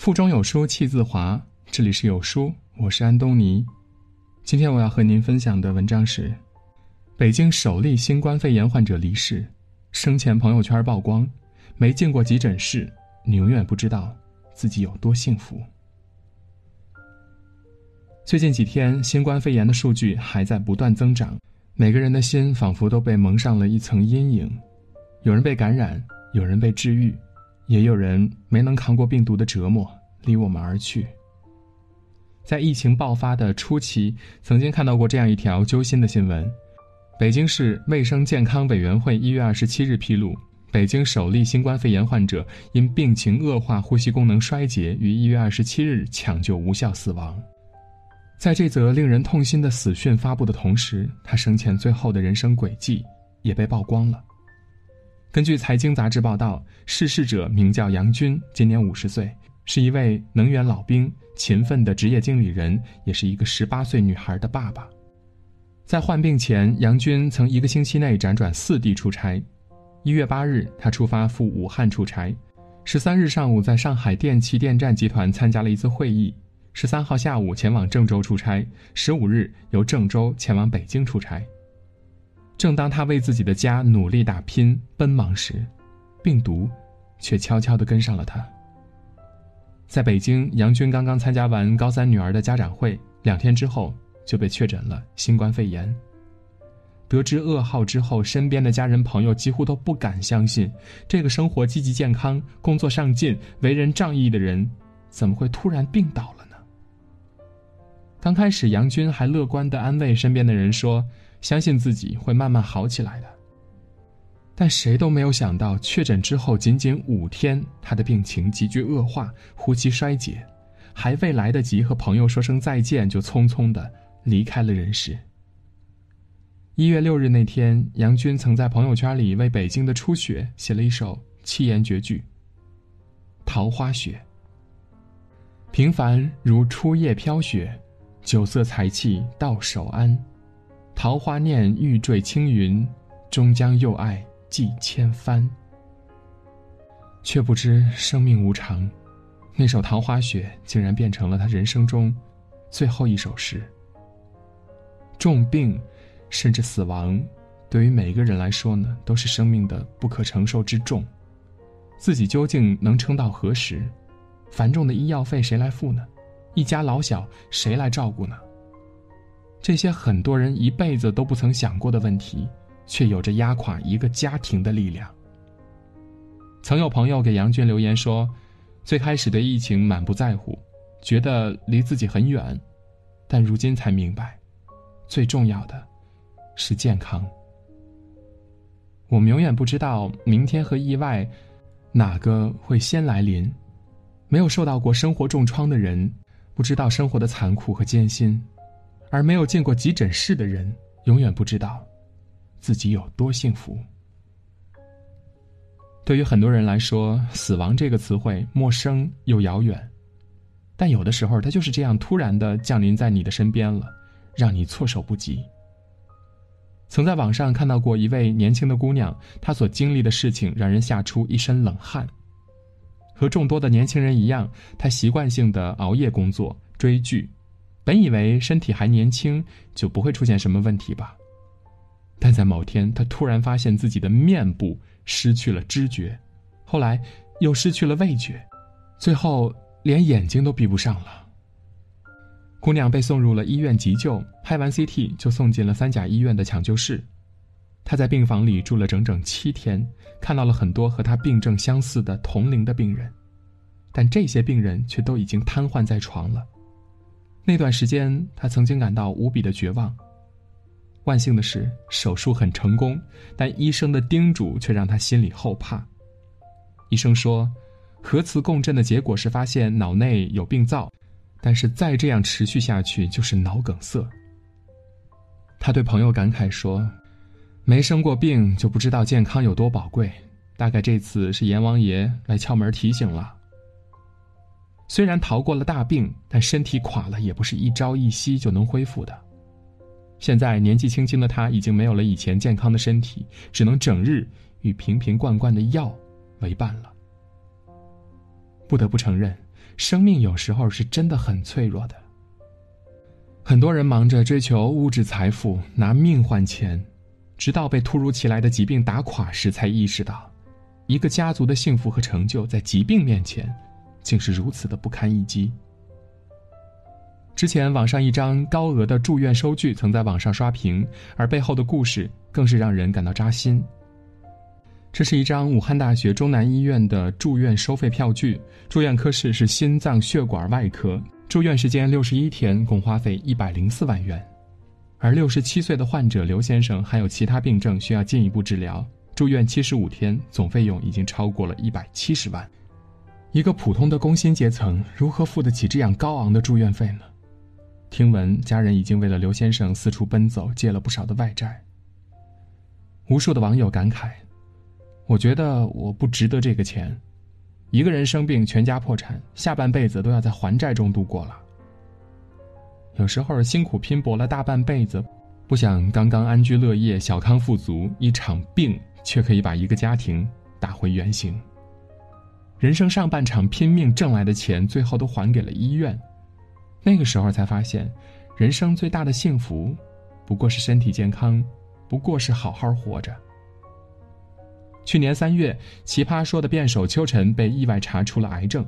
腹中有书气自华，这里是有书，我是安东尼。今天我要和您分享的文章是：北京首例新冠肺炎患者离世，生前朋友圈曝光，没进过急诊室，你永远不知道自己有多幸福。最近几天，新冠肺炎的数据还在不断增长，每个人的心仿佛都被蒙上了一层阴影。有人被感染，有人被治愈，也有人没能扛过病毒的折磨，离我们而去。在疫情爆发的初期，曾经看到过这样一条揪心的新闻：北京市卫生健康委员会一月二十七日披露，北京首例新冠肺炎患者因病情恶化、呼吸功能衰竭，于一月二十七日抢救无效死亡。在这则令人痛心的死讯发布的同时，他生前最后的人生轨迹也被曝光了。根据《财经》杂志报道，逝世者名叫杨军，今年五十岁，是一位能源老兵，勤奋的职业经理人，也是一个十八岁女孩的爸爸。在患病前，杨军曾一个星期内辗转四地出差。一月八日，他出发赴武汉出差；十三日上午，在上海电气电站集团参加了一次会议；十三号下午，前往郑州出差；十五日，由郑州前往北京出差。正当他为自己的家努力打拼、奔忙时，病毒却悄悄地跟上了他。在北京，杨军刚刚参加完高三女儿的家长会，两天之后就被确诊了新冠肺炎。得知噩耗之后，身边的家人朋友几乎都不敢相信，这个生活积极健康、工作上进、为人仗义的人，怎么会突然病倒了呢？刚开始，杨军还乐观地安慰身边的人说。相信自己会慢慢好起来的。但谁都没有想到，确诊之后仅仅五天，他的病情急剧恶化，呼吸衰竭，还未来得及和朋友说声再见，就匆匆的离开了人世。一月六日那天，杨军曾在朋友圈里为北京的初雪写了一首七言绝句：“桃花雪，平凡如初夜飘雪，酒色财气到手安。”桃花念欲坠青云，终将又爱寄千帆。却不知生命无常，那首《桃花雪》竟然变成了他人生中最后一首诗。重病，甚至死亡，对于每个人来说呢，都是生命的不可承受之重。自己究竟能撑到何时？繁重的医药费谁来付呢？一家老小谁来照顾呢？这些很多人一辈子都不曾想过的问题，却有着压垮一个家庭的力量。曾有朋友给杨军留言说：“最开始对疫情满不在乎，觉得离自己很远，但如今才明白，最重要的是健康。我们永远不知道明天和意外，哪个会先来临。没有受到过生活重创的人，不知道生活的残酷和艰辛。”而没有进过急诊室的人，永远不知道自己有多幸福。对于很多人来说，死亡这个词汇陌生又遥远，但有的时候，它就是这样突然的降临在你的身边了，让你措手不及。曾在网上看到过一位年轻的姑娘，她所经历的事情让人吓出一身冷汗。和众多的年轻人一样，她习惯性的熬夜工作、追剧。本以为身体还年轻，就不会出现什么问题吧。但在某天，他突然发现自己的面部失去了知觉，后来又失去了味觉，最后连眼睛都闭不上了。姑娘被送入了医院急救，拍完 CT 就送进了三甲医院的抢救室。她在病房里住了整整七天，看到了很多和她病症相似的同龄的病人，但这些病人却都已经瘫痪在床了。那段时间，他曾经感到无比的绝望。万幸的是，手术很成功，但医生的叮嘱却让他心里后怕。医生说，核磁共振的结果是发现脑内有病灶，但是再这样持续下去就是脑梗塞。他对朋友感慨说：“没生过病就不知道健康有多宝贵，大概这次是阎王爷来敲门提醒了。”虽然逃过了大病，但身体垮了也不是一朝一夕就能恢复的。现在年纪轻轻的他已经没有了以前健康的身体，只能整日与瓶瓶罐罐的药为伴了。不得不承认，生命有时候是真的很脆弱的。很多人忙着追求物质财富，拿命换钱，直到被突如其来的疾病打垮时，才意识到，一个家族的幸福和成就在疾病面前，竟是如此的不堪一击。之前网上一张高额的住院收据曾在网上刷屏，而背后的故事更是让人感到扎心。这是一张武汉大学中南医院的住院收费票据，住院科室是心脏血管外科，住院时间六十一天，共花费一百零四万元。而六十七岁的患者刘先生还有其他病症需要进一步治疗，住院七十五天，总费用已经超过了一百七十万。一个普通的工薪阶层如何付得起这样高昂的住院费呢？听闻家人已经为了刘先生四处奔走，借了不少的外债。无数的网友感慨。我觉得我不值得这个钱，一个人生病，全家破产，下半辈子都要在还债中度过了。有时候辛苦拼搏了大半辈子，不想刚刚安居乐业、小康富足，一场病却可以把一个家庭打回原形。人生上半场拼命挣来的钱，最后都还给了医院，那个时候才发现，人生最大的幸福，不过是身体健康，不过是好好活着。去年三月，奇葩说的辩手邱晨被意外查出了癌症，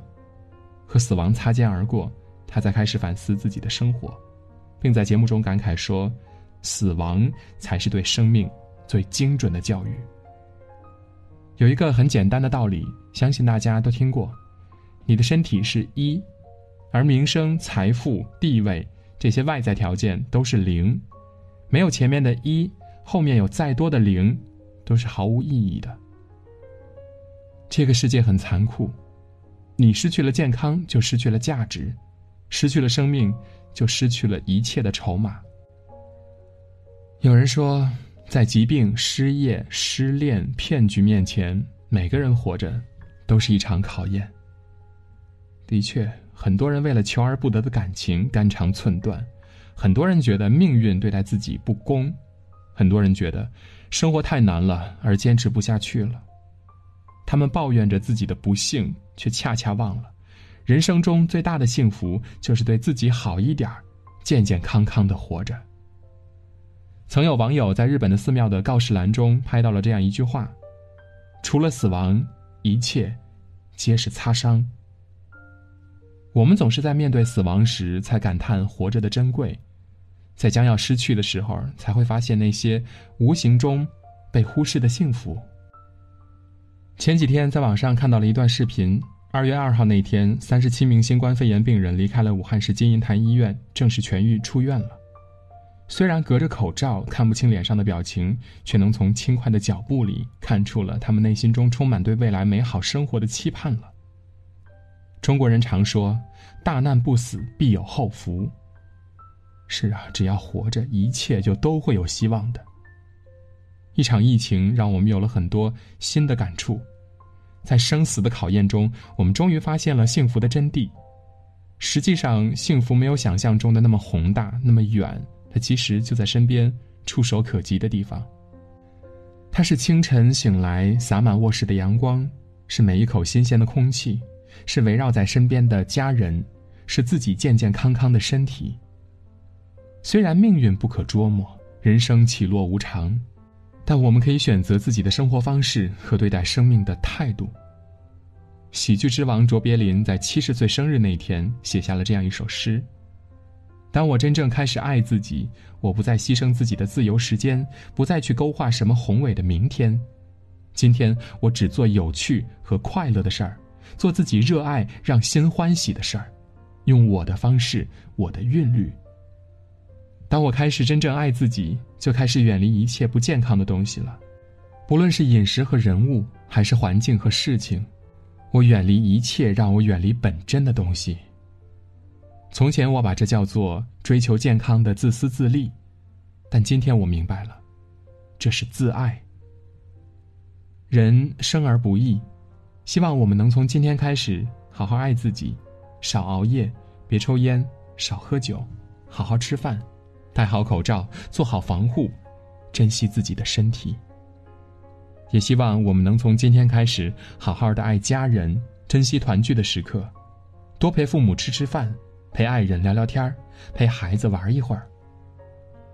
和死亡擦肩而过，他才开始反思自己的生活，并在节目中感慨说：“死亡才是对生命最精准的教育。”有一个很简单的道理，相信大家都听过：你的身体是一，而名声、财富、地位这些外在条件都是零，没有前面的一，后面有再多的零，都是毫无意义的。这个世界很残酷，你失去了健康，就失去了价值；失去了生命，就失去了一切的筹码。有人说，在疾病、失业、失恋、骗局面前，每个人活着都是一场考验。的确，很多人为了求而不得的感情肝肠寸断，很多人觉得命运对待自己不公，很多人觉得生活太难了而坚持不下去了。他们抱怨着自己的不幸，却恰恰忘了，人生中最大的幸福就是对自己好一点健健康康的活着。曾有网友在日本的寺庙的告示栏中拍到了这样一句话：“除了死亡，一切皆是擦伤。”我们总是在面对死亡时才感叹活着的珍贵，在将要失去的时候，才会发现那些无形中被忽视的幸福。前几天在网上看到了一段视频。二月二号那天，三十七名新冠肺炎病人离开了武汉市金银潭医院，正式痊愈出院了。虽然隔着口罩看不清脸上的表情，却能从轻快的脚步里看出了他们内心中充满对未来美好生活的期盼了。中国人常说：“大难不死，必有后福。”是啊，只要活着，一切就都会有希望的。一场疫情让我们有了很多新的感触，在生死的考验中，我们终于发现了幸福的真谛。实际上，幸福没有想象中的那么宏大、那么远，它其实就在身边、触手可及的地方。它是清晨醒来洒满卧室的阳光，是每一口新鲜的空气，是围绕在身边的家人，是自己健健康康的身体。虽然命运不可捉摸，人生起落无常。但我们可以选择自己的生活方式和对待生命的态度。喜剧之王卓别林在七十岁生日那天写下了这样一首诗：“当我真正开始爱自己，我不再牺牲自己的自由时间，不再去勾画什么宏伟的明天。今天我只做有趣和快乐的事儿，做自己热爱、让心欢喜的事儿，用我的方式，我的韵律。”当我开始真正爱自己，就开始远离一切不健康的东西了，不论是饮食和人物，还是环境和事情，我远离一切让我远离本真的东西。从前我把这叫做追求健康的自私自利，但今天我明白了，这是自爱。人生而不易，希望我们能从今天开始好好爱自己，少熬夜，别抽烟，少喝酒，好好吃饭。戴好口罩，做好防护，珍惜自己的身体。也希望我们能从今天开始，好好的爱家人，珍惜团聚的时刻，多陪父母吃吃饭，陪爱人聊聊天，陪孩子玩一会儿。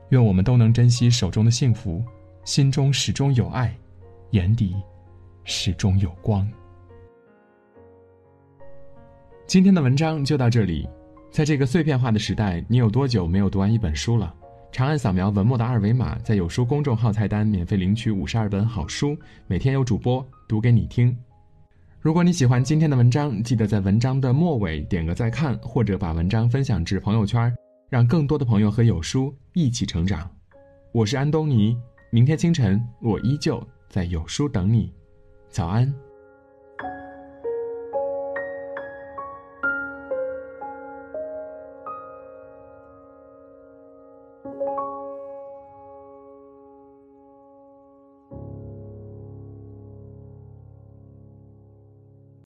愿我们都能珍惜手中的幸福，心中始终有爱，眼底始终有光。今天的文章就到这里。在这个碎片化的时代，你有多久没有读完一本书了？长按扫描文末的二维码，在有书公众号菜单免费领取五十二本好书，每天有主播读给你听。如果你喜欢今天的文章，记得在文章的末尾点个再看，或者把文章分享至朋友圈。让更多的朋友和有书一起成长。我是安东尼，明天清晨我依旧在有书等你。早安。